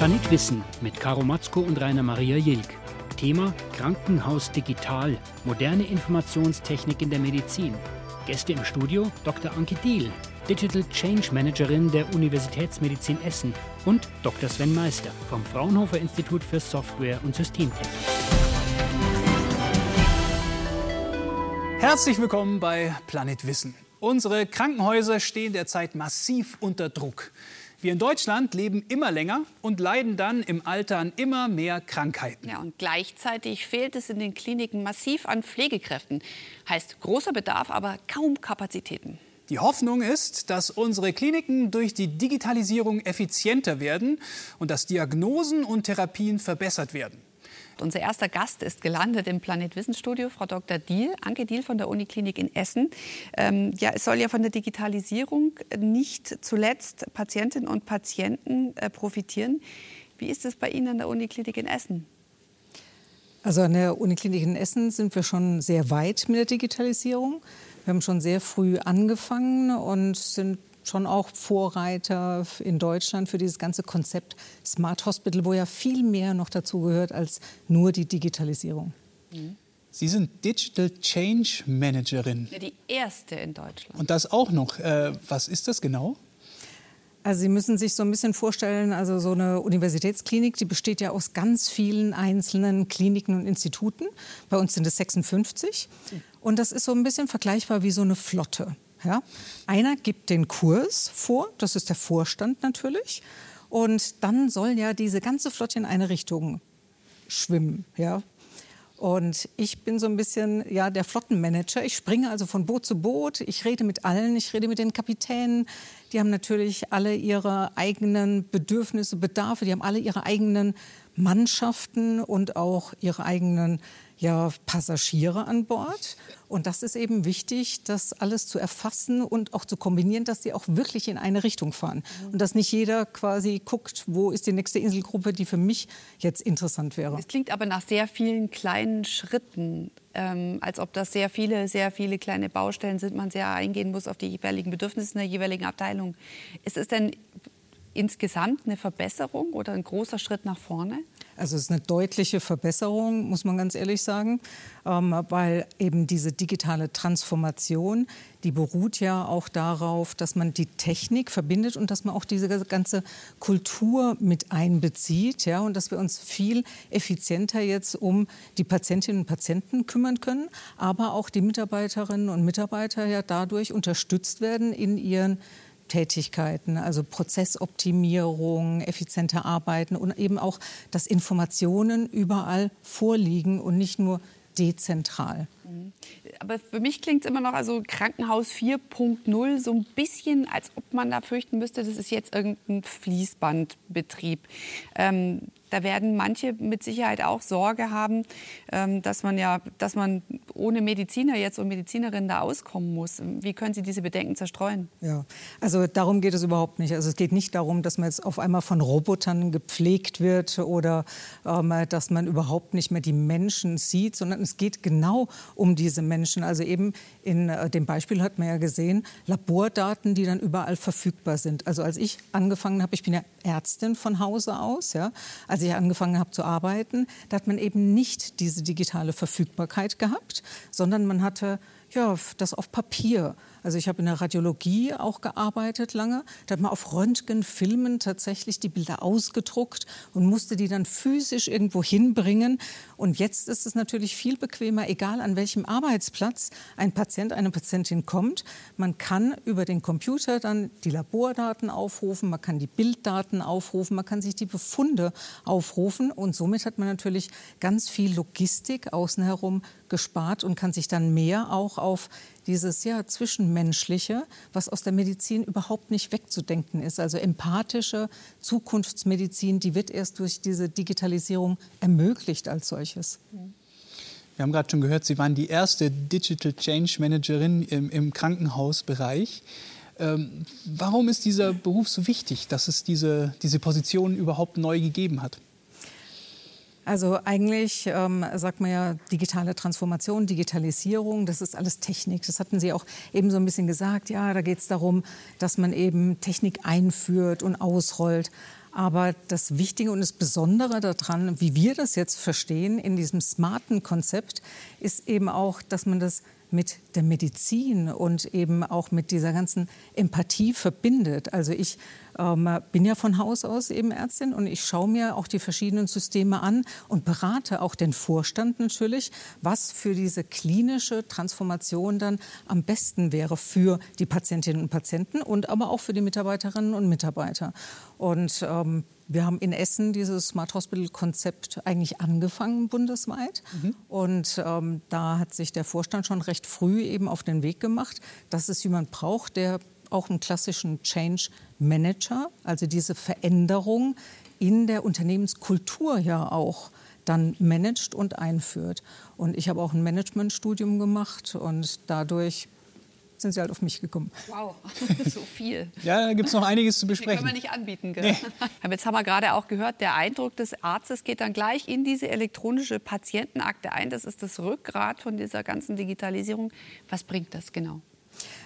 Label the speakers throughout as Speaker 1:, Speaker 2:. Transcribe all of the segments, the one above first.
Speaker 1: Planet Wissen mit Caro Matzko und Rainer Maria Jilk. Thema Krankenhaus Digital, moderne Informationstechnik in der Medizin. Gäste im Studio Dr. Anke Diel, Digital Change Managerin der Universitätsmedizin Essen und Dr. Sven Meister vom Fraunhofer Institut für Software und Systemtechnik.
Speaker 2: Herzlich willkommen bei Planet Wissen. Unsere Krankenhäuser stehen derzeit massiv unter Druck. Wir in Deutschland leben immer länger und leiden dann im Alter an immer mehr Krankheiten.
Speaker 3: Ja, und gleichzeitig fehlt es in den Kliniken massiv an Pflegekräften. Heißt großer Bedarf, aber kaum Kapazitäten.
Speaker 2: Die Hoffnung ist, dass unsere Kliniken durch die Digitalisierung effizienter werden und dass Diagnosen und Therapien verbessert werden.
Speaker 3: Unser erster Gast ist gelandet im Planet Wissensstudio, Frau Dr. Diel, Anke Diel von der Uniklinik in Essen. Ähm, ja, es soll ja von der Digitalisierung nicht zuletzt Patientinnen und Patienten äh, profitieren. Wie ist es bei Ihnen an der Uniklinik in Essen?
Speaker 4: Also an der Uniklinik in Essen sind wir schon sehr weit mit der Digitalisierung. Wir haben schon sehr früh angefangen und sind schon auch Vorreiter in Deutschland für dieses ganze Konzept Smart Hospital, wo ja viel mehr noch dazu gehört als nur die Digitalisierung.
Speaker 2: Sie sind Digital Change Managerin.
Speaker 3: Ja, die erste in Deutschland.
Speaker 2: Und das auch noch. Äh, was ist das genau?
Speaker 4: Also Sie müssen sich so ein bisschen vorstellen, also so eine Universitätsklinik, die besteht ja aus ganz vielen einzelnen Kliniken und Instituten. Bei uns sind es 56. Und das ist so ein bisschen vergleichbar wie so eine Flotte. Ja? Einer gibt den Kurs vor, das ist der Vorstand natürlich. Und dann soll ja diese ganze Flotte in eine Richtung schwimmen. Ja? Und ich bin so ein bisschen ja, der Flottenmanager. Ich springe also von Boot zu Boot. Ich rede mit allen. Ich rede mit den Kapitänen. Die haben natürlich alle ihre eigenen Bedürfnisse, Bedarfe. Die haben alle ihre eigenen Mannschaften und auch ihre eigenen ja, Passagiere an Bord. Und das ist eben wichtig, das alles zu erfassen und auch zu kombinieren, dass sie auch wirklich in eine Richtung fahren. Und dass nicht jeder quasi guckt, wo ist die nächste Inselgruppe, die für mich jetzt interessant wäre.
Speaker 3: Es klingt aber nach sehr vielen kleinen Schritten, ähm, als ob das sehr viele, sehr viele kleine Baustellen sind, man sehr eingehen muss auf die jeweiligen Bedürfnisse der jeweiligen Abteilung. Ist es denn insgesamt eine Verbesserung oder ein großer Schritt nach vorne?
Speaker 4: Also es ist eine deutliche Verbesserung, muss man ganz ehrlich sagen, ähm, weil eben diese digitale Transformation, die beruht ja auch darauf, dass man die Technik verbindet und dass man auch diese ganze Kultur mit einbezieht, ja, und dass wir uns viel effizienter jetzt um die Patientinnen und Patienten kümmern können, aber auch die Mitarbeiterinnen und Mitarbeiter ja dadurch unterstützt werden in ihren Tätigkeiten, also Prozessoptimierung, effizienter Arbeiten und eben auch, dass Informationen überall vorliegen und nicht nur dezentral.
Speaker 3: Mhm. Aber für mich klingt es immer noch, also Krankenhaus 4.0, so ein bisschen, als ob man da fürchten müsste, das ist jetzt irgendein Fließbandbetrieb. Ähm, da werden manche mit Sicherheit auch Sorge haben, ähm, dass man ja, dass man ohne Mediziner jetzt und Medizinerinnen da auskommen muss. Wie können Sie diese Bedenken zerstreuen?
Speaker 4: Ja, also darum geht es überhaupt nicht. Also es geht nicht darum, dass man jetzt auf einmal von Robotern gepflegt wird oder ähm, dass man überhaupt nicht mehr die Menschen sieht, sondern es geht genau um diese Menschen. Also eben in äh, dem Beispiel hat man ja gesehen, Labordaten, die dann überall verfügbar sind. Also als ich angefangen habe, ich bin ja Ärztin von Hause aus, ja, als ich angefangen habe zu arbeiten, da hat man eben nicht diese digitale Verfügbarkeit gehabt, sondern man hatte ja, das auf Papier. Also ich habe in der Radiologie auch gearbeitet lange. Da hat man auf Röntgenfilmen tatsächlich die Bilder ausgedruckt und musste die dann physisch irgendwo hinbringen. Und jetzt ist es natürlich viel bequemer, egal an welchem Arbeitsplatz ein Patient, eine Patientin kommt. Man kann über den Computer dann die Labordaten aufrufen, man kann die Bilddaten aufrufen, man kann sich die Befunde aufrufen. Und somit hat man natürlich ganz viel Logistik außen herum gespart und kann sich dann mehr auch auf dieses ja, Zwischenmenschliche, was aus der Medizin überhaupt nicht wegzudenken ist. Also empathische Zukunftsmedizin, die wird erst durch diese Digitalisierung ermöglicht als solches.
Speaker 2: Wir haben gerade schon gehört, Sie waren die erste Digital Change Managerin im, im Krankenhausbereich. Ähm, warum ist dieser Beruf so wichtig, dass es diese, diese Position überhaupt neu gegeben hat?
Speaker 4: Also eigentlich ähm, sagt man ja digitale Transformation, Digitalisierung, das ist alles Technik. Das hatten Sie auch eben so ein bisschen gesagt. Ja, da geht es darum, dass man eben Technik einführt und ausrollt. Aber das Wichtige und das Besondere daran, wie wir das jetzt verstehen in diesem smarten Konzept, ist eben auch, dass man das mit der Medizin und eben auch mit dieser ganzen Empathie verbindet. Also ich ähm, bin ja von Haus aus eben Ärztin und ich schaue mir auch die verschiedenen Systeme an und berate auch den Vorstand natürlich, was für diese klinische Transformation dann am besten wäre für die Patientinnen und Patienten und aber auch für die Mitarbeiterinnen und Mitarbeiter. Und ähm, wir haben in Essen dieses Smart Hospital-Konzept eigentlich angefangen bundesweit. Mhm. Und ähm, da hat sich der Vorstand schon recht früh eben auf den Weg gemacht, dass es jemand braucht, der auch einen klassischen Change Manager, also diese Veränderung in der Unternehmenskultur ja auch dann managt und einführt. Und ich habe auch ein Managementstudium gemacht und dadurch sind sie halt auf mich gekommen.
Speaker 3: Wow, so viel.
Speaker 2: ja, da gibt es noch einiges zu besprechen.
Speaker 3: Das können wir nicht anbieten. Gell? Nee. Jetzt haben wir gerade auch gehört, der Eindruck des Arztes geht dann gleich in diese elektronische Patientenakte ein. Das ist das Rückgrat von dieser ganzen Digitalisierung. Was bringt das genau?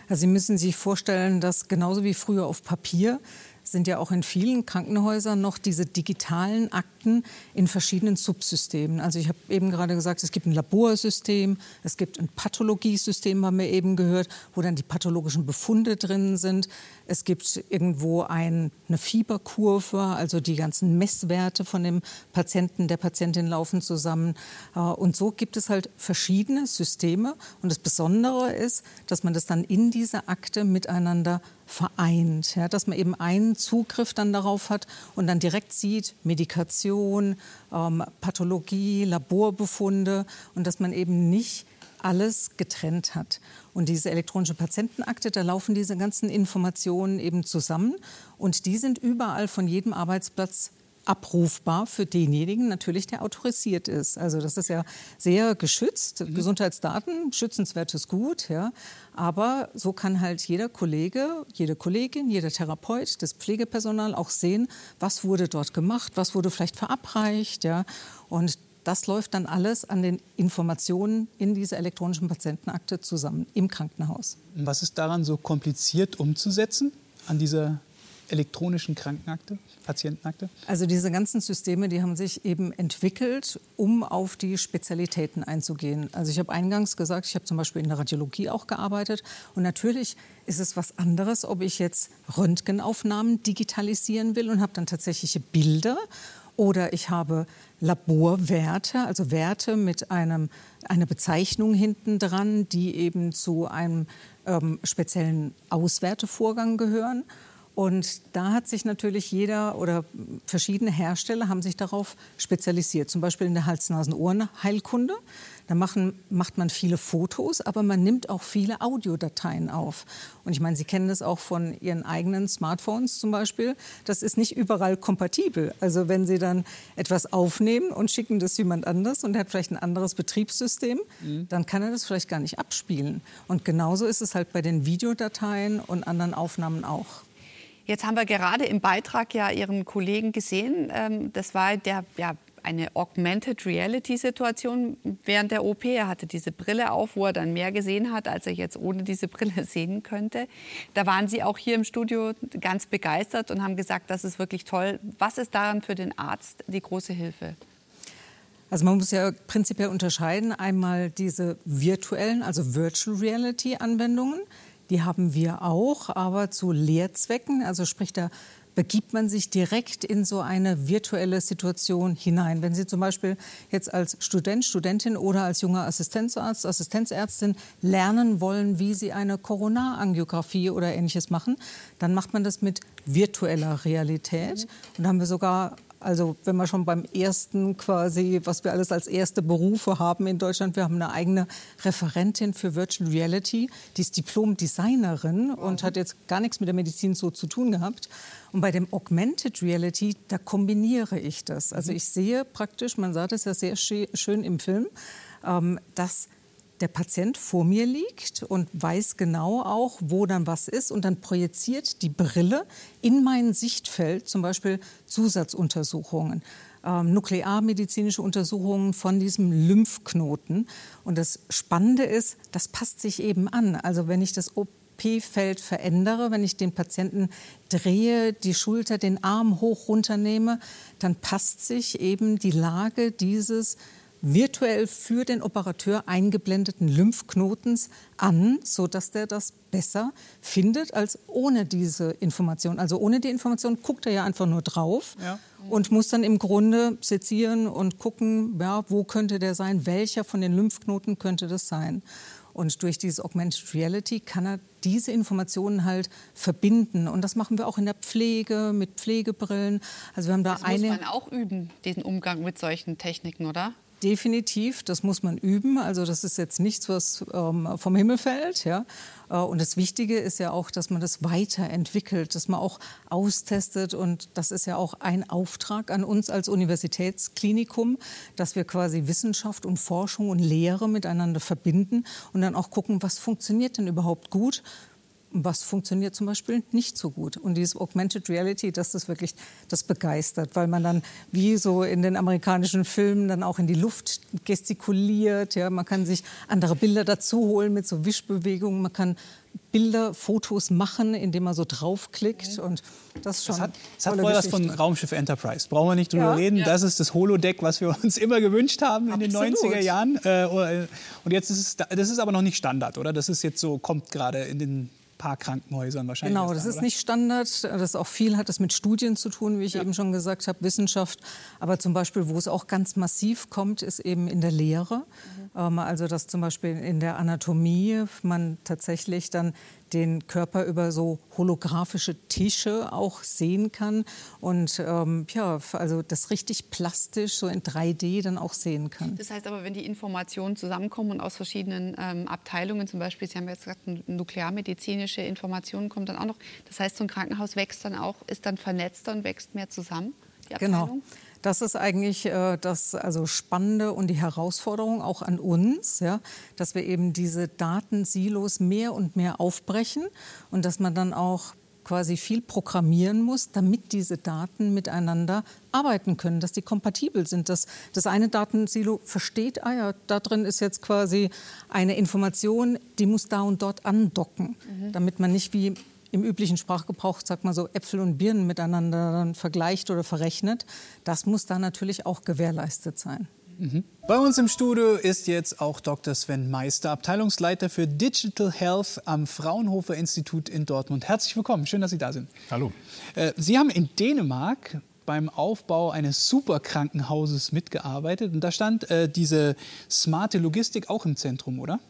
Speaker 4: Also Sie müssen sich vorstellen, dass genauso wie früher auf Papier sind ja auch in vielen Krankenhäusern noch diese digitalen Akten in verschiedenen Subsystemen. Also ich habe eben gerade gesagt, es gibt ein Laborsystem, es gibt ein Pathologiesystem, haben wir eben gehört, wo dann die pathologischen Befunde drin sind. Es gibt irgendwo ein, eine Fieberkurve, also die ganzen Messwerte von dem Patienten, der Patientin laufen zusammen. Äh, und so gibt es halt verschiedene Systeme. Und das Besondere ist, dass man das dann in dieser Akte miteinander vereint, ja, dass man eben einen Zugriff dann darauf hat und dann direkt sieht, Medikation, ähm, Pathologie, Laborbefunde und dass man eben nicht alles getrennt hat. Und diese elektronische Patientenakte, da laufen diese ganzen Informationen eben zusammen und die sind überall von jedem Arbeitsplatz abrufbar für denjenigen natürlich, der autorisiert ist. Also das ist ja sehr geschützt. Mhm. Gesundheitsdaten, schützenswertes Gut, ja. Aber so kann halt jeder Kollege, jede Kollegin, jeder Therapeut, das Pflegepersonal auch sehen, was wurde dort gemacht, was wurde vielleicht verabreicht, ja. Und das läuft dann alles an den Informationen in dieser elektronischen Patientenakte zusammen im Krankenhaus.
Speaker 2: Was ist daran so kompliziert umzusetzen an dieser elektronischen Krankenakte, Patientenakte?
Speaker 4: Also diese ganzen Systeme, die haben sich eben entwickelt, um auf die Spezialitäten einzugehen. Also ich habe eingangs gesagt, ich habe zum Beispiel in der Radiologie auch gearbeitet und natürlich ist es was anderes, ob ich jetzt Röntgenaufnahmen digitalisieren will und habe dann tatsächliche Bilder oder ich habe Laborwerte, also Werte mit einem, einer Bezeichnung hinten dran, die eben zu einem ähm, speziellen Auswertevorgang gehören. Und da hat sich natürlich jeder oder verschiedene Hersteller haben sich darauf spezialisiert. Zum Beispiel in der Hals-Nasen-Ohren-Heilkunde. Da machen, macht man viele Fotos, aber man nimmt auch viele Audiodateien auf. Und ich meine, Sie kennen das auch von Ihren eigenen Smartphones zum Beispiel. Das ist nicht überall kompatibel. Also wenn Sie dann etwas aufnehmen und schicken das jemand anders und der hat vielleicht ein anderes Betriebssystem, mhm. dann kann er das vielleicht gar nicht abspielen. Und genauso ist es halt bei den Videodateien und anderen Aufnahmen auch.
Speaker 3: Jetzt haben wir gerade im Beitrag ja Ihren Kollegen gesehen. Ähm, das war der, ja, eine Augmented Reality Situation während der OP. Er hatte diese Brille auf, wo er dann mehr gesehen hat, als er jetzt ohne diese Brille sehen könnte. Da waren Sie auch hier im Studio ganz begeistert und haben gesagt, das ist wirklich toll. Was ist daran für den Arzt die große Hilfe?
Speaker 4: Also man muss ja prinzipiell unterscheiden einmal diese virtuellen, also Virtual Reality Anwendungen, die haben wir auch, aber zu Lehrzwecken. Also sprich, da begibt man sich direkt in so eine virtuelle Situation hinein. Wenn Sie zum Beispiel jetzt als Student, Studentin oder als junger Assistenzarzt, Assistenzärztin lernen wollen, wie Sie eine Corona-Angiografie oder ähnliches machen, dann macht man das mit virtueller Realität. Und da haben wir sogar also wenn wir schon beim ersten quasi, was wir alles als erste Berufe haben in Deutschland, wir haben eine eigene Referentin für Virtual Reality, die ist Diplom-Designerin und hat jetzt gar nichts mit der Medizin so zu tun gehabt. Und bei dem Augmented Reality, da kombiniere ich das. Also mhm. ich sehe praktisch, man sah das ja sehr schön im Film, ähm, dass der Patient vor mir liegt und weiß genau auch, wo dann was ist und dann projiziert die Brille in mein Sichtfeld zum Beispiel Zusatzuntersuchungen. Ähm, nuklearmedizinische Untersuchungen von diesem Lymphknoten. Und das Spannende ist, das passt sich eben an. Also wenn ich das NLP-Feld verändere, wenn ich den Patienten drehe, die Schulter, den Arm hoch runternehme, dann passt sich eben die Lage dieses virtuell für den Operateur eingeblendeten Lymphknotens an, sodass der das besser findet als ohne diese Information. Also ohne die Information guckt er ja einfach nur drauf ja. und muss dann im Grunde sezieren und gucken, ja, wo könnte der sein, welcher von den Lymphknoten könnte das sein. Und durch dieses Augmented Reality kann er diese Informationen halt verbinden. Und das machen wir auch in der Pflege mit Pflegebrillen.
Speaker 3: Also wir haben da das eine. muss man auch üben, diesen Umgang mit solchen Techniken, oder?
Speaker 4: Definitiv, das muss man üben. Also das ist jetzt nichts, was ähm, vom Himmel fällt. Ja? Äh, und das Wichtige ist ja auch, dass man das weiterentwickelt, dass man auch austestet. Und das ist ja auch ein Auftrag an uns als Universitätsklinikum, dass wir quasi Wissenschaft und Forschung und Lehre miteinander verbinden und dann auch gucken, was funktioniert denn überhaupt gut was funktioniert zum Beispiel nicht so gut. Und dieses Augmented Reality, das ist wirklich, das begeistert, weil man dann wie so in den amerikanischen Filmen dann auch in die Luft gestikuliert. Ja, man kann sich andere Bilder dazu holen mit so Wischbewegungen. Man kann Bilder, Fotos machen, indem man so draufklickt. Und das schon.
Speaker 2: Das hat, das hat vorher was von Raumschiff Enterprise. Brauchen wir nicht drüber ja, reden. Ja. Das ist das Holodeck, was wir uns immer gewünscht haben in Absolut. den 90er Jahren. Äh, und jetzt ist es, das ist aber noch nicht Standard, oder? Das ist jetzt so, kommt gerade in den paar Krankenhäusern wahrscheinlich.
Speaker 4: Genau, das ist nicht Standard. Das auch viel hat es mit Studien zu tun, wie ich ja. eben schon gesagt habe, Wissenschaft. Aber zum Beispiel, wo es auch ganz massiv kommt, ist eben in der Lehre. Mhm. Ähm, also dass zum Beispiel in der Anatomie man tatsächlich dann den Körper über so holographische Tische auch sehen kann und ähm, ja, also das richtig plastisch so in 3D dann auch sehen kann.
Speaker 3: Das heißt aber, wenn die Informationen zusammenkommen und aus verschiedenen ähm, Abteilungen, zum Beispiel, Sie haben jetzt gesagt, nuklearmedizinische Informationen kommen dann auch noch. Das heißt, so ein Krankenhaus wächst dann auch, ist dann vernetzter und wächst mehr zusammen.
Speaker 4: Genau. Das ist eigentlich äh, das also Spannende und die Herausforderung auch an uns, ja, dass wir eben diese Datensilos mehr und mehr aufbrechen und dass man dann auch quasi viel programmieren muss, damit diese Daten miteinander arbeiten können, dass die kompatibel sind, dass das eine Datensilo versteht, ah ja, da drin ist jetzt quasi eine Information, die muss da und dort andocken, mhm. damit man nicht wie im üblichen Sprachgebrauch, sag mal so, Äpfel und Birnen miteinander dann vergleicht oder verrechnet. Das muss da natürlich auch gewährleistet sein.
Speaker 2: Mhm. Bei uns im Studio ist jetzt auch Dr. Sven Meister, Abteilungsleiter für Digital Health am Fraunhofer Institut in Dortmund. Herzlich willkommen, schön, dass Sie da sind.
Speaker 5: Hallo.
Speaker 2: Äh, Sie haben in Dänemark beim Aufbau eines Superkrankenhauses mitgearbeitet und da stand äh, diese smarte Logistik auch im Zentrum, oder?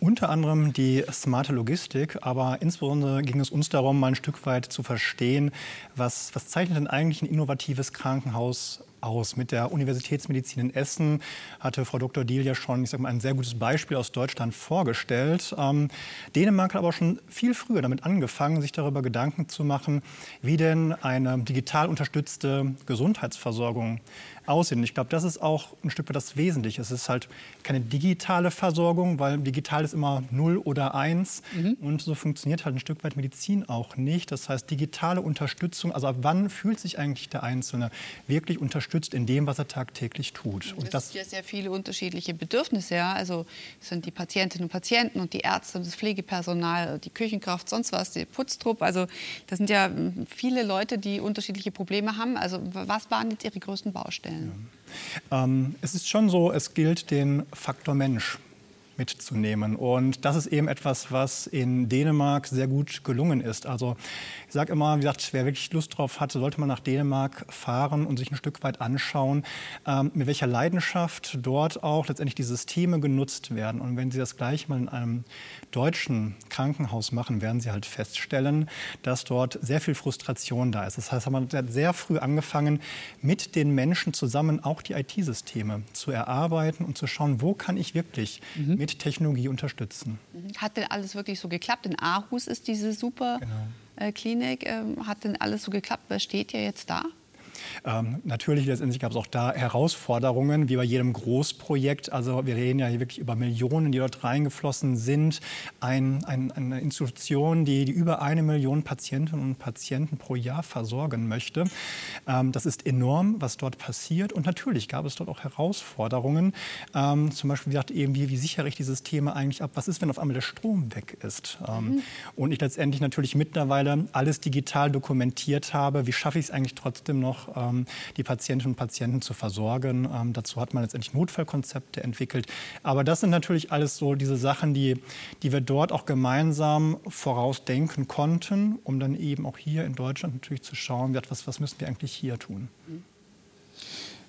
Speaker 5: Unter anderem die smarte Logistik, aber insbesondere ging es uns darum, mal ein Stück weit zu verstehen, was, was zeichnet denn eigentlich ein innovatives Krankenhaus aus. Mit der Universitätsmedizin in Essen hatte Frau Dr. Diel ja schon ich sag mal, ein sehr gutes Beispiel aus Deutschland vorgestellt. Ähm, Dänemark hat aber schon viel früher damit angefangen, sich darüber Gedanken zu machen, wie denn eine digital unterstützte Gesundheitsversorgung aussehen. Ich glaube, das ist auch ein Stück weit das Wesentliche. Es ist halt keine digitale Versorgung, weil digital ist immer 0 oder 1. Mhm. Und so funktioniert halt ein Stück weit Medizin auch nicht. Das heißt, digitale Unterstützung, also ab wann fühlt sich eigentlich der Einzelne wirklich unterstützt in dem, was er tagtäglich tut?
Speaker 3: Und das sind ja sehr viele unterschiedliche Bedürfnisse. Ja? Also es sind die Patientinnen und Patienten und die Ärzte das Pflegepersonal, die Küchenkraft, sonst was, die Putztrupp. Also das sind ja viele Leute, die unterschiedliche Probleme haben. Also was waren jetzt Ihre größten Baustellen?
Speaker 5: Vorstellen? Ja. Ähm, es ist schon so, es gilt den Faktor Mensch mitzunehmen. Und das ist eben etwas, was in Dänemark sehr gut gelungen ist. Also ich sage immer, wie gesagt, wer wirklich Lust drauf hatte, sollte man nach Dänemark fahren und sich ein Stück weit anschauen, ähm, mit welcher Leidenschaft dort auch letztendlich die Systeme genutzt werden. Und wenn Sie das gleich mal in einem deutschen Krankenhaus machen, werden Sie halt feststellen, dass dort sehr viel Frustration da ist. Das heißt, man hat sehr früh angefangen, mit den Menschen zusammen auch die IT-Systeme zu erarbeiten und zu schauen, wo kann ich wirklich mhm. mit Technologie unterstützen.
Speaker 3: Mhm. Hat denn alles wirklich so geklappt? In Aarhus ist diese super genau. Äh, Klinik. Ähm, hat denn alles so geklappt? Was steht ja jetzt da?
Speaker 5: Ähm, natürlich letztendlich gab es auch da Herausforderungen, wie bei jedem Großprojekt. Also wir reden ja hier wirklich über Millionen, die dort reingeflossen sind. Ein, ein, eine Institution, die, die, über eine Million Patientinnen und Patienten pro Jahr versorgen möchte. Ähm, das ist enorm, was dort passiert. Und natürlich gab es dort auch Herausforderungen. Ähm, zum Beispiel, wie gesagt, eben, wie, wie sichere ich dieses Thema eigentlich ab? Was ist, wenn auf einmal der Strom weg ist? Ähm, mhm. Und ich letztendlich natürlich mittlerweile alles digital dokumentiert habe. Wie schaffe ich es eigentlich trotzdem noch, ähm, die Patientinnen und Patienten zu versorgen? Ähm, dazu hat man letztendlich Notfallkonzepte entwickelt. Aber das sind natürlich alles so diese Sachen, die, die wir dort auch gemeinsam vorausdenken konnten, um dann eben auch hier in Deutschland natürlich zu schauen, was, was müssen wir eigentlich hier tun.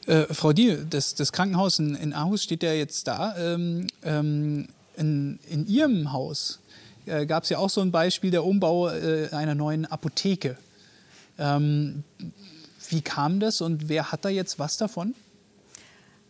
Speaker 2: Äh, Frau Diel, das, das, Krankenhaus in, in Aarhus steht ja jetzt da. Ähm, ähm, in, in, Ihrem Haus äh, gab es ja auch so ein Beispiel der Umbau äh, einer neuen Apotheke. Ähm, wie kam das und wer hat da jetzt was davon?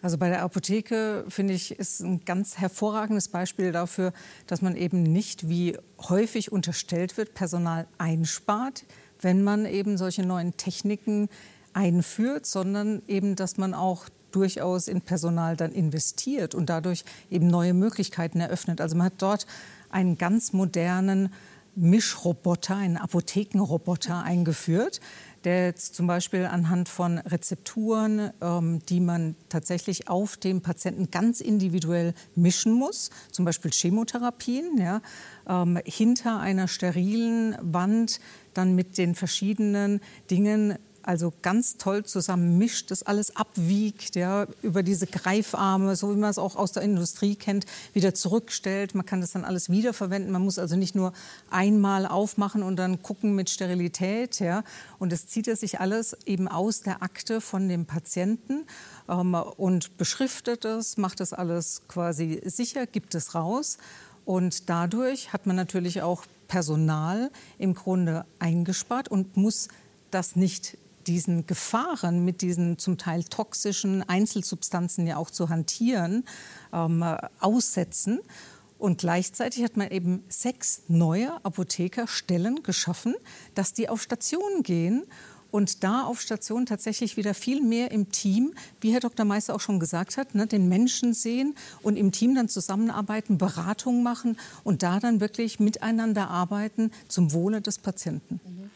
Speaker 4: Also bei der Apotheke finde ich ist ein ganz hervorragendes Beispiel dafür, dass man eben nicht wie häufig unterstellt wird, Personal einspart, wenn man eben solche neuen Techniken einführt, sondern eben, dass man auch durchaus in Personal dann investiert und dadurch eben neue Möglichkeiten eröffnet. Also man hat dort einen ganz modernen Mischroboter, einen Apothekenroboter eingeführt, der jetzt zum Beispiel anhand von Rezepturen, ähm, die man tatsächlich auf dem Patienten ganz individuell mischen muss, zum Beispiel Chemotherapien, ja, ähm, hinter einer sterilen Wand dann mit den verschiedenen Dingen also ganz toll zusammen mischt, das alles abwiegt, ja, über diese Greifarme, so wie man es auch aus der Industrie kennt, wieder zurückstellt. Man kann das dann alles wiederverwenden. Man muss also nicht nur einmal aufmachen und dann gucken mit Sterilität. Ja. Und das zieht er sich alles eben aus der Akte von dem Patienten ähm, und beschriftet es, macht das alles quasi sicher, gibt es raus. Und dadurch hat man natürlich auch Personal im Grunde eingespart und muss das nicht diesen Gefahren, mit diesen zum Teil toxischen Einzelsubstanzen ja auch zu hantieren, ähm, aussetzen. Und gleichzeitig hat man eben sechs neue Apothekerstellen geschaffen, dass die auf Stationen gehen und da auf Station tatsächlich wieder viel mehr im Team, wie Herr Dr. Meister auch schon gesagt hat, ne, den Menschen sehen und im Team dann zusammenarbeiten, Beratung machen und da dann wirklich miteinander arbeiten zum Wohle des Patienten. Mhm.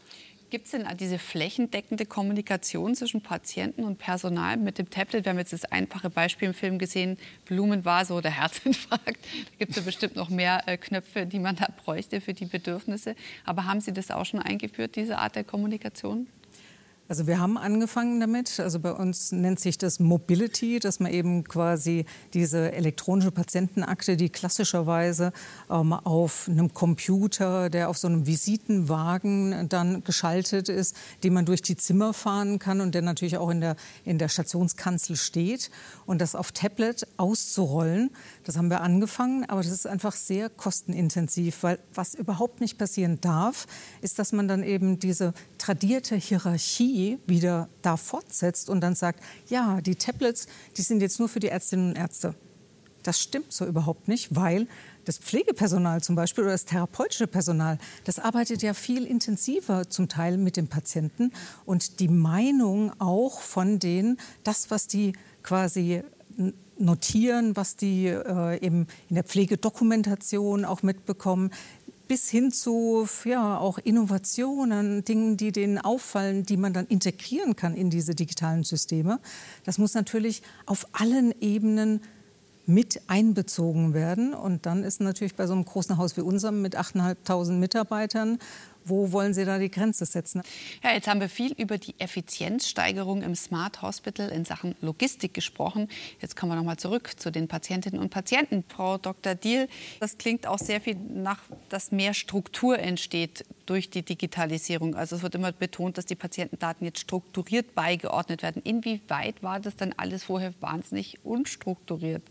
Speaker 3: Gibt es denn diese flächendeckende Kommunikation zwischen Patienten und Personal mit dem Tablet? Wir haben jetzt das einfache Beispiel im Film gesehen, Blumenvase oder Herzinfarkt. Da gibt es ja bestimmt noch mehr äh, Knöpfe, die man da bräuchte für die Bedürfnisse. Aber haben Sie das auch schon eingeführt, diese Art der Kommunikation?
Speaker 4: Also wir haben angefangen damit. Also bei uns nennt sich das Mobility, dass man eben quasi diese elektronische Patientenakte, die klassischerweise ähm, auf einem Computer, der auf so einem Visitenwagen dann geschaltet ist, den man durch die Zimmer fahren kann und der natürlich auch in der, in der Stationskanzel steht. Und das auf Tablet auszurollen, das haben wir angefangen, aber das ist einfach sehr kostenintensiv, weil was überhaupt nicht passieren darf, ist, dass man dann eben diese tradierte Hierarchie wieder da fortsetzt und dann sagt, ja, die Tablets, die sind jetzt nur für die Ärztinnen und Ärzte. Das stimmt so überhaupt nicht, weil das Pflegepersonal zum Beispiel oder das therapeutische Personal, das arbeitet ja viel intensiver zum Teil mit dem Patienten und die Meinung auch von denen, das, was die quasi notieren, was die äh, eben in der Pflegedokumentation auch mitbekommen, bis hin zu ja, auch Innovationen, Dingen, die denen auffallen, die man dann integrieren kann in diese digitalen Systeme. Das muss natürlich auf allen Ebenen mit einbezogen werden. Und dann ist natürlich bei so einem großen Haus wie unserem mit 8.500 Mitarbeitern wo wollen Sie da die Grenze setzen?
Speaker 3: Ja, jetzt haben wir viel über die Effizienzsteigerung im Smart Hospital in Sachen Logistik gesprochen. Jetzt kommen wir noch mal zurück zu den Patientinnen und Patienten. Frau Dr. Diel, das klingt auch sehr viel nach, dass mehr Struktur entsteht durch die Digitalisierung. Also es wird immer betont, dass die Patientendaten jetzt strukturiert beigeordnet werden. Inwieweit war das dann alles vorher wahnsinnig unstrukturiert?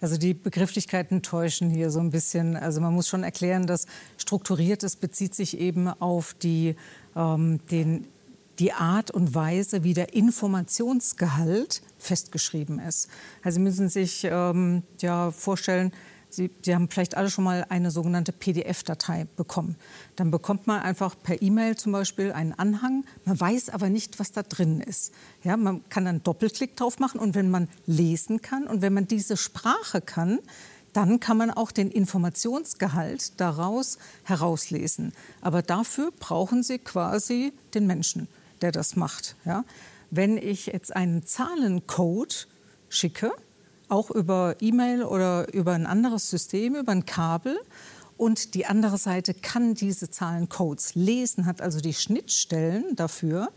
Speaker 4: Also die Begrifflichkeiten täuschen hier so ein bisschen. Also man muss schon erklären, dass strukturiertes bezieht sich eben auf die, ähm, den, die Art und Weise, wie der Informationsgehalt festgeschrieben ist. Also Sie müssen sich ähm, ja, vorstellen, Sie, Sie, haben vielleicht alle schon mal eine sogenannte PDF-Datei bekommen. Dann bekommt man einfach per E-Mail zum Beispiel einen Anhang. Man weiß aber nicht, was da drin ist. Ja, man kann dann Doppelklick drauf machen und wenn man lesen kann und wenn man diese Sprache kann, dann kann man auch den Informationsgehalt daraus herauslesen. Aber dafür brauchen Sie quasi den Menschen, der das macht. Ja? Wenn ich jetzt einen Zahlencode schicke, auch über E-Mail oder über ein anderes System, über ein Kabel. Und die andere Seite kann diese Zahlencodes lesen, hat also die Schnittstellen dafür.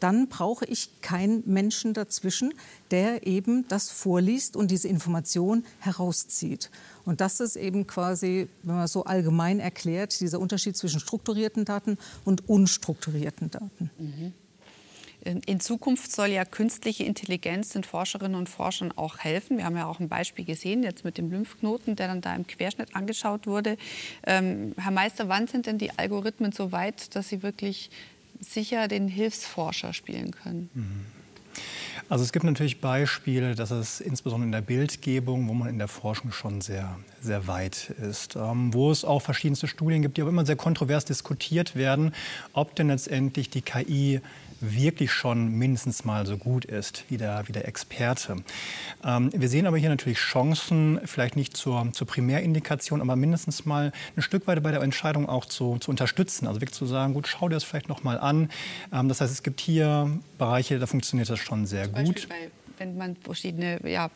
Speaker 4: Dann brauche ich keinen Menschen dazwischen, der eben das vorliest und diese Information herauszieht. Und das ist eben quasi, wenn man so allgemein erklärt, dieser Unterschied zwischen strukturierten Daten und unstrukturierten Daten. Mhm.
Speaker 3: In Zukunft soll ja künstliche Intelligenz den Forscherinnen und Forschern auch helfen. Wir haben ja auch ein Beispiel gesehen, jetzt mit dem Lymphknoten, der dann da im Querschnitt angeschaut wurde. Ähm, Herr Meister, wann sind denn die Algorithmen so weit, dass sie wirklich sicher den Hilfsforscher spielen können?
Speaker 5: Mhm. Also es gibt natürlich Beispiele, dass es insbesondere in der Bildgebung, wo man in der Forschung schon sehr, sehr weit ist, ähm, wo es auch verschiedenste Studien gibt, die aber immer sehr kontrovers diskutiert werden, ob denn letztendlich die KI wirklich schon mindestens mal so gut ist wie der, wie der Experte. Ähm, wir sehen aber hier natürlich Chancen, vielleicht nicht zur, zur Primärindikation, aber mindestens mal ein Stück weit bei der Entscheidung auch zu, zu unterstützen. Also wirklich zu sagen, gut, schau dir das vielleicht noch mal an. Ähm, das heißt, es gibt hier Bereiche, da funktioniert das schon sehr
Speaker 3: Zum
Speaker 5: gut.
Speaker 3: Wenn man verschiedene ja,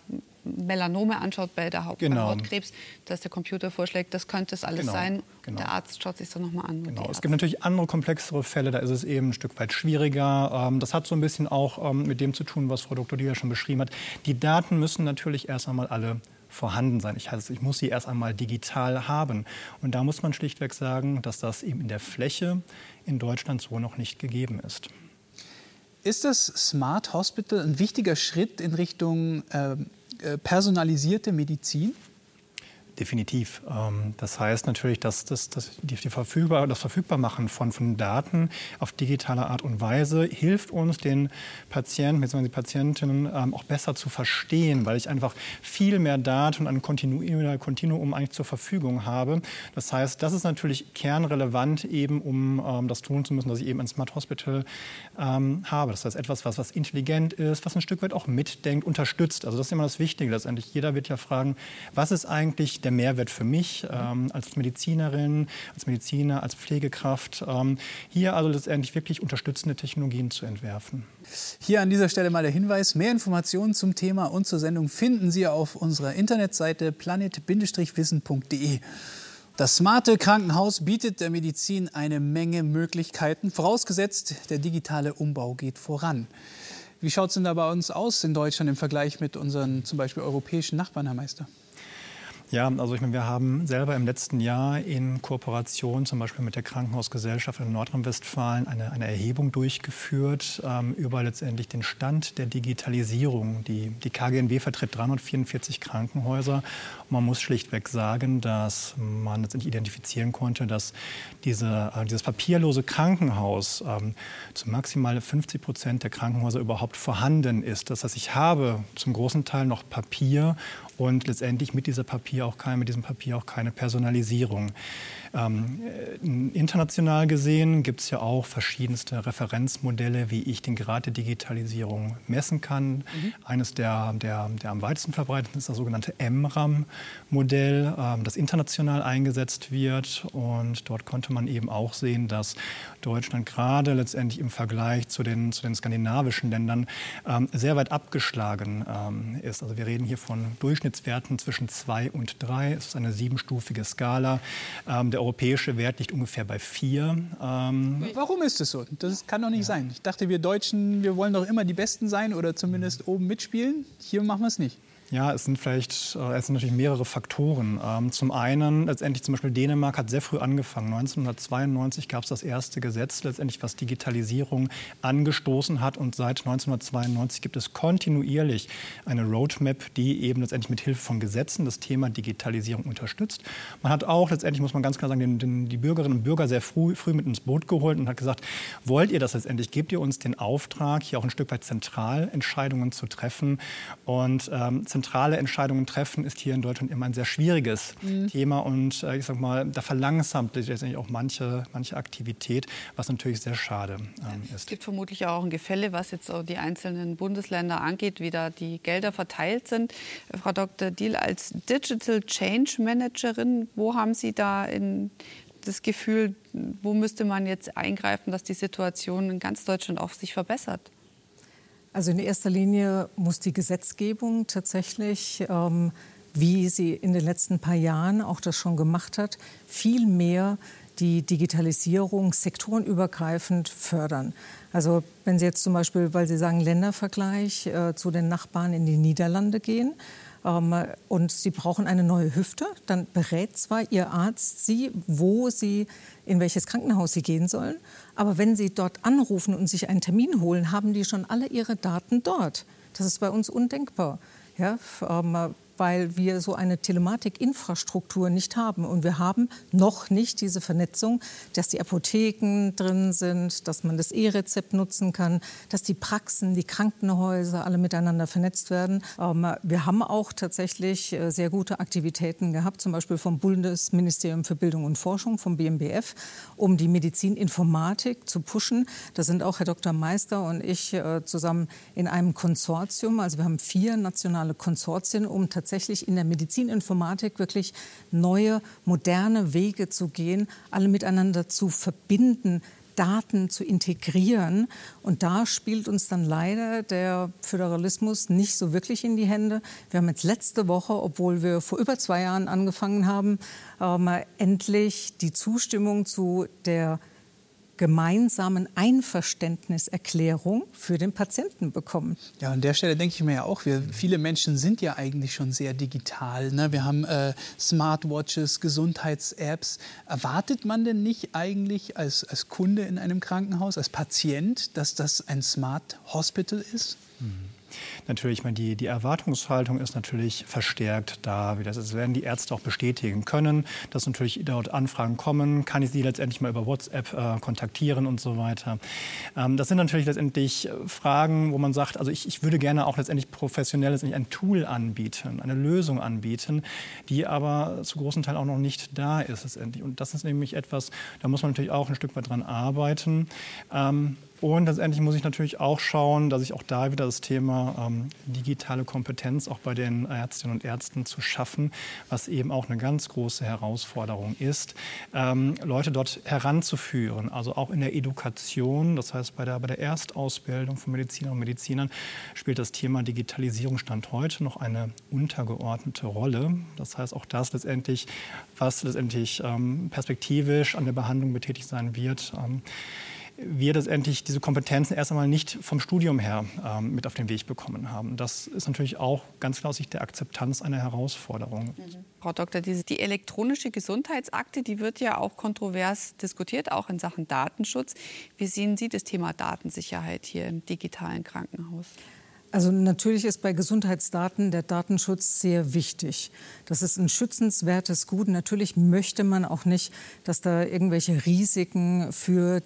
Speaker 3: Melanome anschaut bei der Haut genau. Hautkrebs, dass der Computer vorschlägt, das könnte es alles
Speaker 5: genau.
Speaker 3: sein.
Speaker 5: Genau.
Speaker 3: Der Arzt schaut sich das nochmal an.
Speaker 5: Genau. Es gibt natürlich andere komplexere Fälle, da ist es eben ein Stück weit schwieriger. Ähm, das hat so ein bisschen auch ähm, mit dem zu tun, was Frau Dr. Dieter schon beschrieben hat. Die Daten müssen natürlich erst einmal alle vorhanden sein. Ich, heißt, ich muss sie erst einmal digital haben. Und da muss man schlichtweg sagen, dass das eben in der Fläche in Deutschland so noch nicht gegeben ist.
Speaker 2: Ist das Smart Hospital ein wichtiger Schritt in Richtung äh, äh, personalisierte Medizin?
Speaker 5: Definitiv. Ähm, das heißt natürlich, dass das, das, die, verfügbar, das Verfügbarmachen von, von Daten auf digitale Art und Weise hilft uns, den Patienten bzw. die Patientinnen ähm, auch besser zu verstehen, weil ich einfach viel mehr Daten an Kontinuum, Kontinuum eigentlich zur Verfügung habe. Das heißt, das ist natürlich kernrelevant eben, um ähm, das tun zu müssen, dass ich eben ein Smart Hospital habe. Das heißt, etwas, was, was intelligent ist, was ein Stück weit auch mitdenkt, unterstützt. Also das ist immer das Wichtige letztendlich. Jeder wird ja fragen, was ist eigentlich der Mehrwert für mich ähm, als Medizinerin, als Mediziner, als Pflegekraft, ähm, hier also letztendlich wirklich unterstützende Technologien zu entwerfen.
Speaker 2: Hier an dieser Stelle mal der Hinweis, mehr Informationen zum Thema und zur Sendung finden Sie auf unserer Internetseite planet-wissen.de. Das smarte Krankenhaus bietet der Medizin eine Menge Möglichkeiten, vorausgesetzt, der digitale Umbau geht voran. Wie schaut es denn da bei uns aus in Deutschland im Vergleich mit unseren zum Beispiel europäischen Nachbarn, Herr Meister?
Speaker 5: Ja, also ich meine, wir haben selber im letzten Jahr in Kooperation zum Beispiel mit der Krankenhausgesellschaft in Nordrhein-Westfalen eine, eine Erhebung durchgeführt ähm, über letztendlich den Stand der Digitalisierung. Die, die KGNW vertritt 344 Krankenhäuser. Man muss schlichtweg sagen, dass man letztendlich identifizieren konnte, dass diese, äh, dieses papierlose Krankenhaus ähm, zu maximal 50 Prozent der Krankenhäuser überhaupt vorhanden ist. Das heißt, ich habe zum großen Teil noch Papier und letztendlich mit, dieser Papier auch keine, mit diesem Papier auch keine Personalisierung. Ähm, äh, international gesehen gibt es ja auch verschiedenste Referenzmodelle, wie ich den Grad der Digitalisierung messen kann. Mhm. Eines der, der, der am weitesten verbreiteten ist das sogenannte MRAM-Modell, ähm, das international eingesetzt wird. Und dort konnte man eben auch sehen, dass Deutschland gerade letztendlich im Vergleich zu den, zu den skandinavischen Ländern ähm, sehr weit abgeschlagen ähm, ist. Also wir reden hier von Durchschnittswerten zwischen zwei und drei. Es ist eine siebenstufige Skala. Der europäische Wert liegt ungefähr bei vier.
Speaker 2: Warum ist es so? Das kann doch nicht ja. sein. Ich dachte, wir Deutschen, wir wollen doch immer die Besten sein oder zumindest oben mitspielen. Hier machen wir es nicht.
Speaker 5: Ja, es sind vielleicht äh, es sind natürlich mehrere Faktoren. Ähm, zum einen, letztendlich zum Beispiel Dänemark hat sehr früh angefangen. 1992 gab es das erste Gesetz, letztendlich was Digitalisierung angestoßen hat. Und seit 1992 gibt es kontinuierlich eine Roadmap, die eben letztendlich mit Hilfe von Gesetzen das Thema Digitalisierung unterstützt. Man hat auch letztendlich, muss man ganz klar sagen, den, den, die Bürgerinnen und Bürger sehr früh, früh mit ins Boot geholt und hat gesagt, wollt ihr das letztendlich? Gebt ihr uns den Auftrag, hier auch ein Stück weit zentral Entscheidungen zu treffen? Und ähm, zentrale Entscheidungen treffen, ist hier in Deutschland immer ein sehr schwieriges mhm. Thema. Und äh, ich sag mal, da verlangsamt sich letztendlich auch manche, manche Aktivität, was natürlich sehr schade ähm, ist.
Speaker 3: Es gibt vermutlich auch ein Gefälle, was jetzt die einzelnen Bundesländer angeht, wie da die Gelder verteilt sind. Frau Dr. Diel, als Digital Change Managerin, wo haben Sie da in das Gefühl, wo müsste man jetzt eingreifen, dass die Situation in ganz Deutschland auch sich verbessert?
Speaker 4: Also in erster Linie muss die Gesetzgebung tatsächlich, ähm, wie sie in den letzten paar Jahren auch das schon gemacht hat, viel mehr die Digitalisierung sektorenübergreifend fördern. Also wenn Sie jetzt zum Beispiel, weil Sie sagen Ländervergleich, äh, zu den Nachbarn in die Niederlande gehen, und Sie brauchen eine neue Hüfte, dann berät zwar Ihr Arzt Sie, wo Sie, in welches Krankenhaus Sie gehen sollen, aber wenn Sie dort anrufen und sich einen Termin holen, haben die schon alle Ihre Daten dort. Das ist bei uns undenkbar. Ja, ähm, weil wir so eine Telematikinfrastruktur nicht haben. Und wir haben noch nicht diese Vernetzung, dass die Apotheken drin sind, dass man das E-Rezept nutzen kann, dass die Praxen, die Krankenhäuser alle miteinander vernetzt werden. Ähm, wir haben auch tatsächlich äh, sehr gute Aktivitäten gehabt, zum Beispiel vom Bundesministerium für Bildung und Forschung, vom BMBF, um die Medizininformatik zu pushen. Da sind auch Herr Dr. Meister und ich äh, zusammen in einem Konsortium. Also wir haben vier nationale Konsortien, um tatsächlich tatsächlich in der Medizininformatik wirklich neue, moderne Wege zu gehen, alle miteinander zu verbinden, Daten zu integrieren. Und da spielt uns dann leider der Föderalismus nicht so wirklich in die Hände. Wir haben jetzt letzte Woche, obwohl wir vor über zwei Jahren angefangen haben, äh, endlich die Zustimmung zu der gemeinsamen Einverständniserklärung für den Patienten bekommen.
Speaker 2: Ja, an der Stelle denke ich mir ja auch, wir, viele Menschen sind ja eigentlich schon sehr digital. Ne? Wir haben äh, Smartwatches, Gesundheits-Apps. Erwartet man denn nicht eigentlich als, als Kunde in einem Krankenhaus, als Patient, dass das ein Smart Hospital ist?
Speaker 5: Mhm natürlich, meine, die, die Erwartungshaltung ist natürlich verstärkt da. Das werden die Ärzte auch bestätigen können, dass natürlich dort Anfragen kommen. Kann ich sie letztendlich mal über WhatsApp äh, kontaktieren und so weiter. Ähm, das sind natürlich letztendlich Fragen, wo man sagt, also ich, ich würde gerne auch letztendlich professionell letztendlich ein Tool anbieten, eine Lösung anbieten, die aber zu großen Teil auch noch nicht da ist letztendlich. Und das ist nämlich etwas, da muss man natürlich auch ein Stück weit dran arbeiten. Ähm, und letztendlich muss ich natürlich auch schauen, dass ich auch da wieder das Thema ähm, digitale Kompetenz auch bei den Ärztinnen und Ärzten zu schaffen, was eben auch eine ganz große Herausforderung ist, ähm, Leute dort heranzuführen, also auch in der Education, das heißt bei der, bei der Erstausbildung von Medizinerinnen und Medizinern spielt das Thema Digitalisierung Stand heute noch eine untergeordnete Rolle. Das heißt auch das letztendlich, was letztendlich ähm, perspektivisch an der Behandlung betätigt sein wird. Wir letztendlich diese Kompetenzen erst einmal nicht vom Studium her ähm, mit auf den Weg bekommen haben. Das ist natürlich auch ganz klar aus Sicht der Akzeptanz eine Herausforderung.
Speaker 3: Mhm. Frau Doktor, diese, die elektronische Gesundheitsakte, die wird ja auch kontrovers diskutiert, auch in Sachen Datenschutz. Wie sehen Sie das Thema Datensicherheit hier im digitalen Krankenhaus?
Speaker 4: Also natürlich ist bei Gesundheitsdaten der Datenschutz sehr wichtig. Das ist ein schützenswertes Gut. Natürlich möchte man auch nicht, dass da irgendwelche Risiken für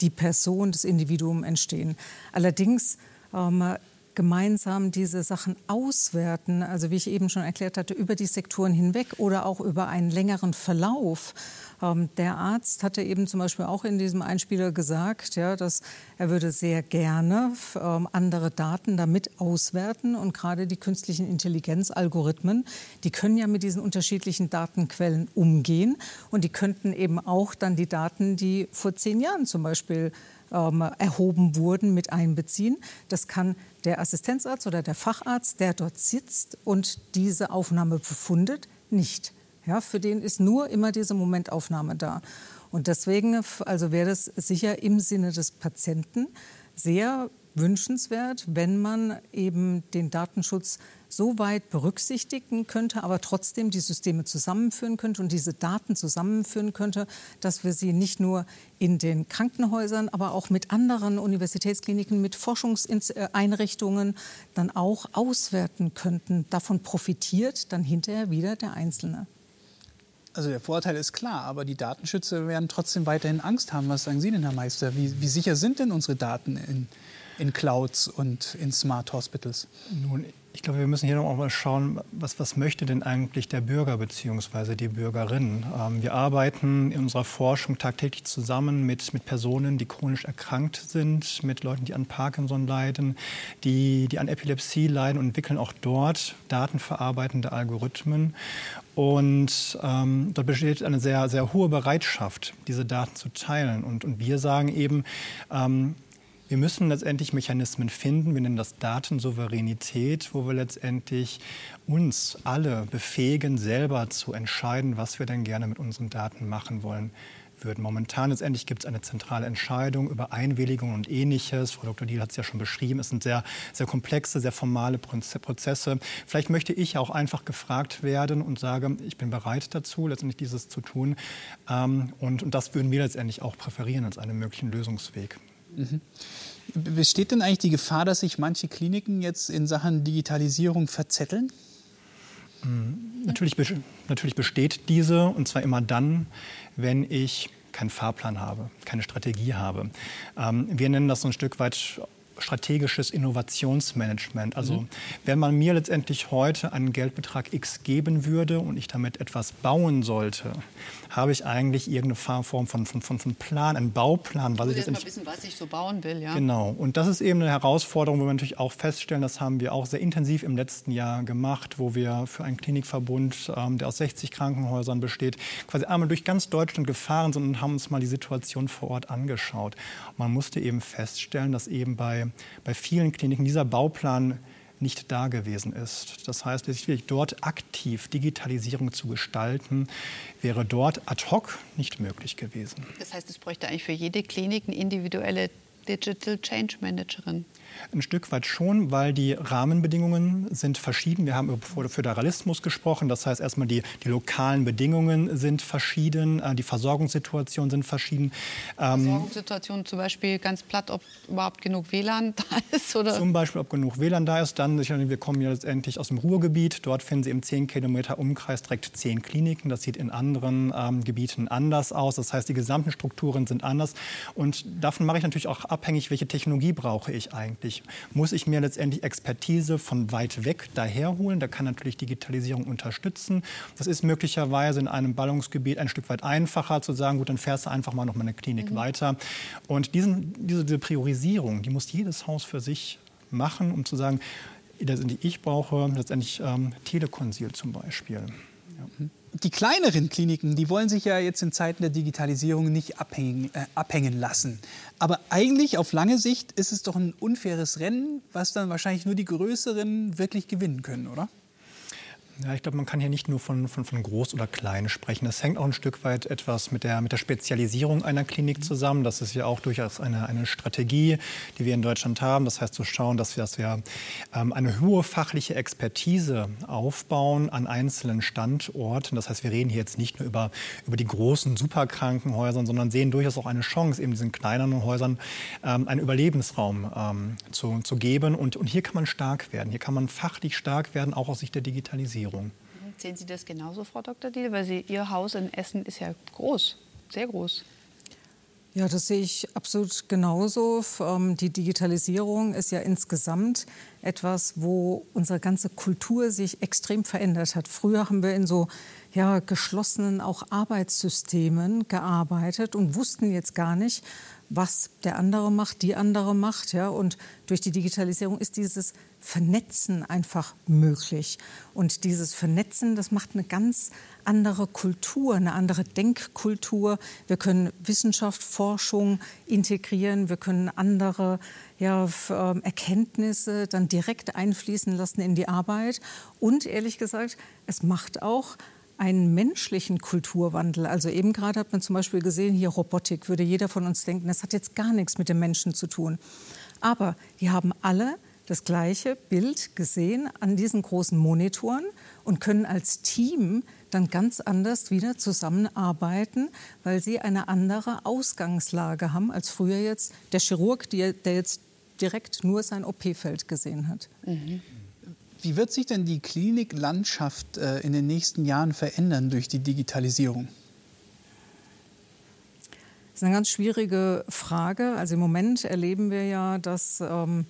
Speaker 4: die Person, das Individuum entstehen. Allerdings ähm, gemeinsam diese Sachen auswerten, also wie ich eben schon erklärt hatte, über die Sektoren hinweg oder auch über einen längeren Verlauf. Ähm, der Arzt hatte eben zum Beispiel auch in diesem Einspieler gesagt, ja, dass er würde sehr gerne ähm, andere Daten damit auswerten und gerade die künstlichen Intelligenzalgorithmen, die können ja mit diesen unterschiedlichen Datenquellen umgehen und die könnten eben auch dann die Daten, die vor zehn Jahren zum Beispiel ähm, erhoben wurden, mit einbeziehen. Das kann der Assistenzarzt oder der Facharzt, der dort sitzt und diese Aufnahme befundet, nicht. Ja, für den ist nur immer diese Momentaufnahme da. Und deswegen also wäre es sicher im Sinne des Patienten sehr wünschenswert, wenn man eben den Datenschutz so weit berücksichtigen könnte, aber trotzdem die Systeme zusammenführen könnte und diese Daten zusammenführen könnte, dass wir sie nicht nur in den Krankenhäusern, aber auch mit anderen Universitätskliniken, mit Forschungseinrichtungen dann auch auswerten könnten. Davon profitiert dann hinterher wieder der Einzelne.
Speaker 2: Also der Vorteil ist klar, aber die Datenschützer werden trotzdem weiterhin Angst haben. Was sagen Sie denn, Herr Meister? Wie, wie sicher sind denn unsere Daten in, in Clouds und in Smart Hospitals?
Speaker 5: Nun, Ich glaube, wir müssen hier noch auch mal schauen, was, was möchte denn eigentlich der Bürger bzw. die Bürgerin? Ähm, wir arbeiten in unserer Forschung tagtäglich zusammen mit, mit Personen, die chronisch erkrankt sind, mit Leuten, die an Parkinson leiden, die, die an Epilepsie leiden und entwickeln auch dort datenverarbeitende Algorithmen. Und ähm, dort besteht eine sehr, sehr hohe Bereitschaft, diese Daten zu teilen. Und, und wir sagen eben, ähm, wir müssen letztendlich Mechanismen finden, wir nennen das Datensouveränität, wo wir letztendlich uns alle befähigen, selber zu entscheiden, was wir denn gerne mit unseren Daten machen wollen würden. Momentan letztendlich gibt es eine zentrale Entscheidung über Einwilligung und ähnliches. Frau Dr. Diel hat es ja schon beschrieben. Es sind sehr, sehr komplexe, sehr formale Prozesse. Vielleicht möchte ich auch einfach gefragt werden und sage, ich bin bereit dazu, letztendlich dieses zu tun. Ähm, und, und das würden wir letztendlich auch präferieren als einen möglichen Lösungsweg.
Speaker 2: Mhm. Besteht denn eigentlich die Gefahr, dass sich manche Kliniken jetzt in Sachen Digitalisierung verzetteln?
Speaker 5: Mhm. Natürlich, natürlich besteht diese, und zwar immer dann, wenn ich keinen Fahrplan habe, keine Strategie habe. Ähm, wir nennen das so ein Stück weit strategisches Innovationsmanagement. Also mhm. wenn man mir letztendlich heute einen Geldbetrag X geben würde und ich damit etwas bauen sollte, habe ich eigentlich irgendeine Form von, von, von, von Plan, einen Bauplan.
Speaker 3: Was ich jetzt mal wissen, was ich so bauen will. Ja?
Speaker 5: Genau. Und das ist eben eine Herausforderung, wo wir natürlich auch feststellen, das haben wir auch sehr intensiv im letzten Jahr gemacht, wo wir für einen Klinikverbund, ähm, der aus 60 Krankenhäusern besteht, quasi einmal durch ganz Deutschland gefahren sind und haben uns mal die Situation vor Ort angeschaut. Man musste eben feststellen, dass eben bei, bei vielen Kliniken dieser Bauplan nicht da gewesen ist. Das heißt, letztlich dort aktiv Digitalisierung zu gestalten, wäre dort ad hoc nicht möglich gewesen.
Speaker 3: Das heißt, es bräuchte eigentlich für jede Klinik eine individuelle Digital Change Managerin.
Speaker 5: Ein Stück weit schon, weil die Rahmenbedingungen sind verschieden. Wir haben über Föderalismus gesprochen. Das heißt erstmal, die, die lokalen Bedingungen sind verschieden, äh, die Versorgungssituationen sind verschieden.
Speaker 3: Ähm, Versorgungssituation zum Beispiel ganz platt, ob überhaupt genug WLAN da ist? Oder?
Speaker 5: Zum Beispiel, ob genug WLAN da ist. Dann, wir kommen ja letztendlich aus dem Ruhrgebiet. Dort finden Sie im 10 Kilometer Umkreis direkt 10 Kliniken. Das sieht in anderen ähm, Gebieten anders aus. Das heißt, die gesamten Strukturen sind anders. Und davon mache ich natürlich auch abhängig, welche Technologie brauche ich eigentlich eigentlich? Muss ich mir letztendlich Expertise von weit weg daherholen? Da kann natürlich Digitalisierung unterstützen. Das ist möglicherweise in einem Ballungsgebiet ein Stück weit einfacher zu sagen, gut, dann fährst du einfach mal noch mal eine Klinik mhm. weiter. Und diesen, diese, diese Priorisierung, die muss jedes Haus für sich machen, um zu sagen, letztendlich ich brauche letztendlich ähm, Telekonsil zum Beispiel.
Speaker 2: Die kleineren Kliniken, die wollen sich ja jetzt in Zeiten der Digitalisierung nicht abhängen, äh, abhängen lassen. Aber eigentlich auf lange Sicht ist es doch ein unfaires Rennen, was dann wahrscheinlich nur die größeren wirklich gewinnen können, oder?
Speaker 5: Ja, ich glaube, man kann hier nicht nur von, von, von groß oder klein sprechen. Das hängt auch ein Stück weit etwas mit der, mit der Spezialisierung einer Klinik zusammen. Das ist ja auch durchaus eine, eine Strategie, die wir in Deutschland haben. Das heißt, zu schauen, dass wir, dass wir ähm, eine hohe fachliche Expertise aufbauen an einzelnen Standorten. Das heißt, wir reden hier jetzt nicht nur über, über die großen Superkrankenhäuser, sondern sehen durchaus auch eine Chance, eben diesen kleineren Häusern ähm, einen Überlebensraum ähm, zu, zu geben. Und, und hier kann man stark werden. Hier kann man fachlich stark werden, auch aus Sicht der Digitalisierung. Digitalisierung.
Speaker 3: Sehen Sie das genauso, Frau Dr. Diel? Weil Sie, Ihr Haus in Essen ist ja groß, sehr groß.
Speaker 4: Ja, das sehe ich absolut genauso. Ähm, die Digitalisierung ist ja insgesamt etwas, wo unsere ganze Kultur sich extrem verändert hat. Früher haben wir in so ja, geschlossenen auch Arbeitssystemen gearbeitet und wussten jetzt gar nicht, was der andere macht, die andere macht. Ja? Und durch die Digitalisierung ist dieses Vernetzen einfach möglich. Und dieses Vernetzen, das macht eine ganz andere Kultur, eine andere Denkkultur. Wir können Wissenschaft, Forschung integrieren, wir können andere ja, ähm, Erkenntnisse dann direkt einfließen lassen in die Arbeit. Und ehrlich gesagt, es macht auch einen menschlichen Kulturwandel. Also eben gerade hat man zum Beispiel gesehen, hier Robotik, würde jeder von uns denken, das hat jetzt gar nichts mit dem Menschen zu tun. Aber die haben alle das gleiche Bild gesehen an diesen großen Monitoren und können als Team dann ganz anders wieder zusammenarbeiten, weil sie eine andere Ausgangslage haben als früher jetzt der Chirurg, der jetzt direkt nur sein OP-Feld gesehen hat. Mhm.
Speaker 2: Wie wird sich denn die Kliniklandschaft äh, in den nächsten Jahren verändern durch die Digitalisierung?
Speaker 4: Das ist eine ganz schwierige Frage. Also im Moment erleben wir ja, dass ähm,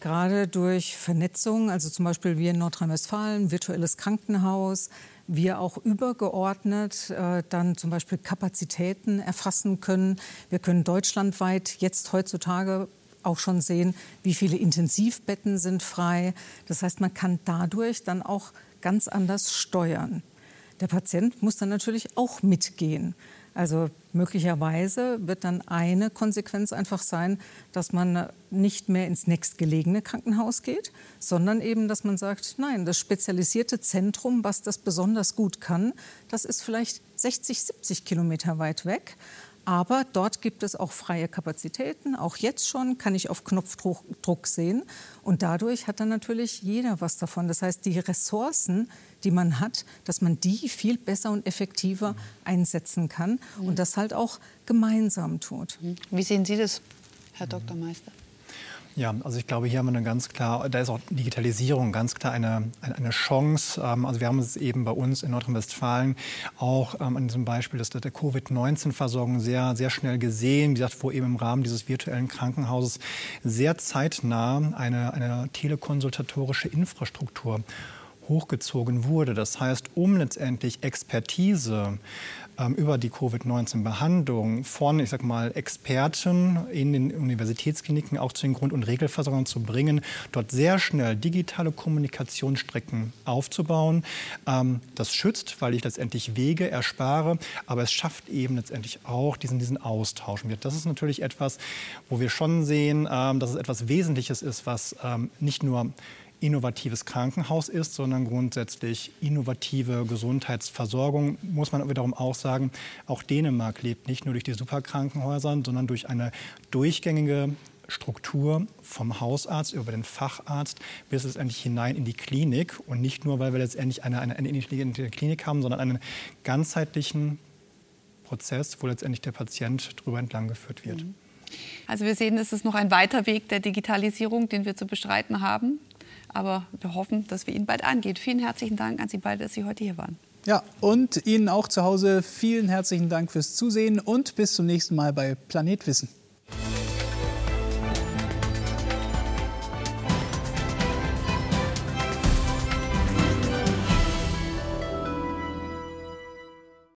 Speaker 4: gerade durch Vernetzung, also zum Beispiel wir in Nordrhein-Westfalen, virtuelles Krankenhaus, wir auch übergeordnet äh, dann zum Beispiel Kapazitäten erfassen können. Wir können deutschlandweit jetzt heutzutage auch schon sehen, wie viele Intensivbetten sind frei. Das heißt, man kann dadurch dann auch ganz anders steuern. Der Patient muss dann natürlich auch mitgehen. Also möglicherweise wird dann eine Konsequenz einfach sein, dass man nicht mehr ins nächstgelegene Krankenhaus geht, sondern eben, dass man sagt, nein, das spezialisierte Zentrum, was das besonders gut kann, das ist vielleicht 60, 70 Kilometer weit weg. Aber dort gibt es auch freie Kapazitäten. Auch jetzt schon kann ich auf Knopfdruck sehen. Und dadurch hat dann natürlich jeder was davon. Das heißt, die Ressourcen, die man hat, dass man die viel besser und effektiver einsetzen kann und das halt auch gemeinsam tut.
Speaker 3: Wie sehen Sie das, Herr Dr. Meister?
Speaker 5: Ja, also ich glaube, hier haben wir eine ganz klar, da ist auch Digitalisierung ganz klar eine, eine Chance. Ähm, also wir haben es eben bei uns in Nordrhein-Westfalen auch ähm, an diesem Beispiel der Covid-19-Versorgung sehr, sehr schnell gesehen, wie gesagt, wo eben im Rahmen dieses virtuellen Krankenhauses sehr zeitnah eine, eine telekonsultatorische Infrastruktur hochgezogen wurde. Das heißt, um letztendlich Expertise ähm, über die Covid-19-Behandlung von, ich sag mal, Experten in den Universitätskliniken auch zu den Grund- und Regelversorgern zu bringen, dort sehr schnell digitale Kommunikationsstrecken aufzubauen. Ähm, das schützt, weil ich letztendlich Wege erspare, aber es schafft eben letztendlich auch diesen, diesen Austausch. Das ist natürlich etwas, wo wir schon sehen, ähm, dass es etwas Wesentliches ist, was nicht nur innovatives Krankenhaus ist, sondern grundsätzlich innovative Gesundheitsversorgung, muss man wiederum auch sagen. Auch Dänemark lebt nicht nur durch die Superkrankenhäuser, sondern durch eine durchgängige Struktur vom Hausarzt über den Facharzt bis letztendlich hinein in die Klinik. Und nicht nur, weil wir letztendlich eine, eine, intelligente Klinik haben, sondern einen ganzheitlichen Prozess, wo letztendlich der Patient drüber entlang geführt wird.
Speaker 3: Also wir sehen, es ist noch ein weiter Weg der Digitalisierung, den wir zu bestreiten haben. Aber wir hoffen, dass wir ihn bald angehen. Vielen herzlichen Dank an Sie beide, dass Sie heute hier waren.
Speaker 2: Ja, und Ihnen auch zu Hause vielen herzlichen Dank fürs Zusehen und bis zum nächsten Mal bei Planet Wissen.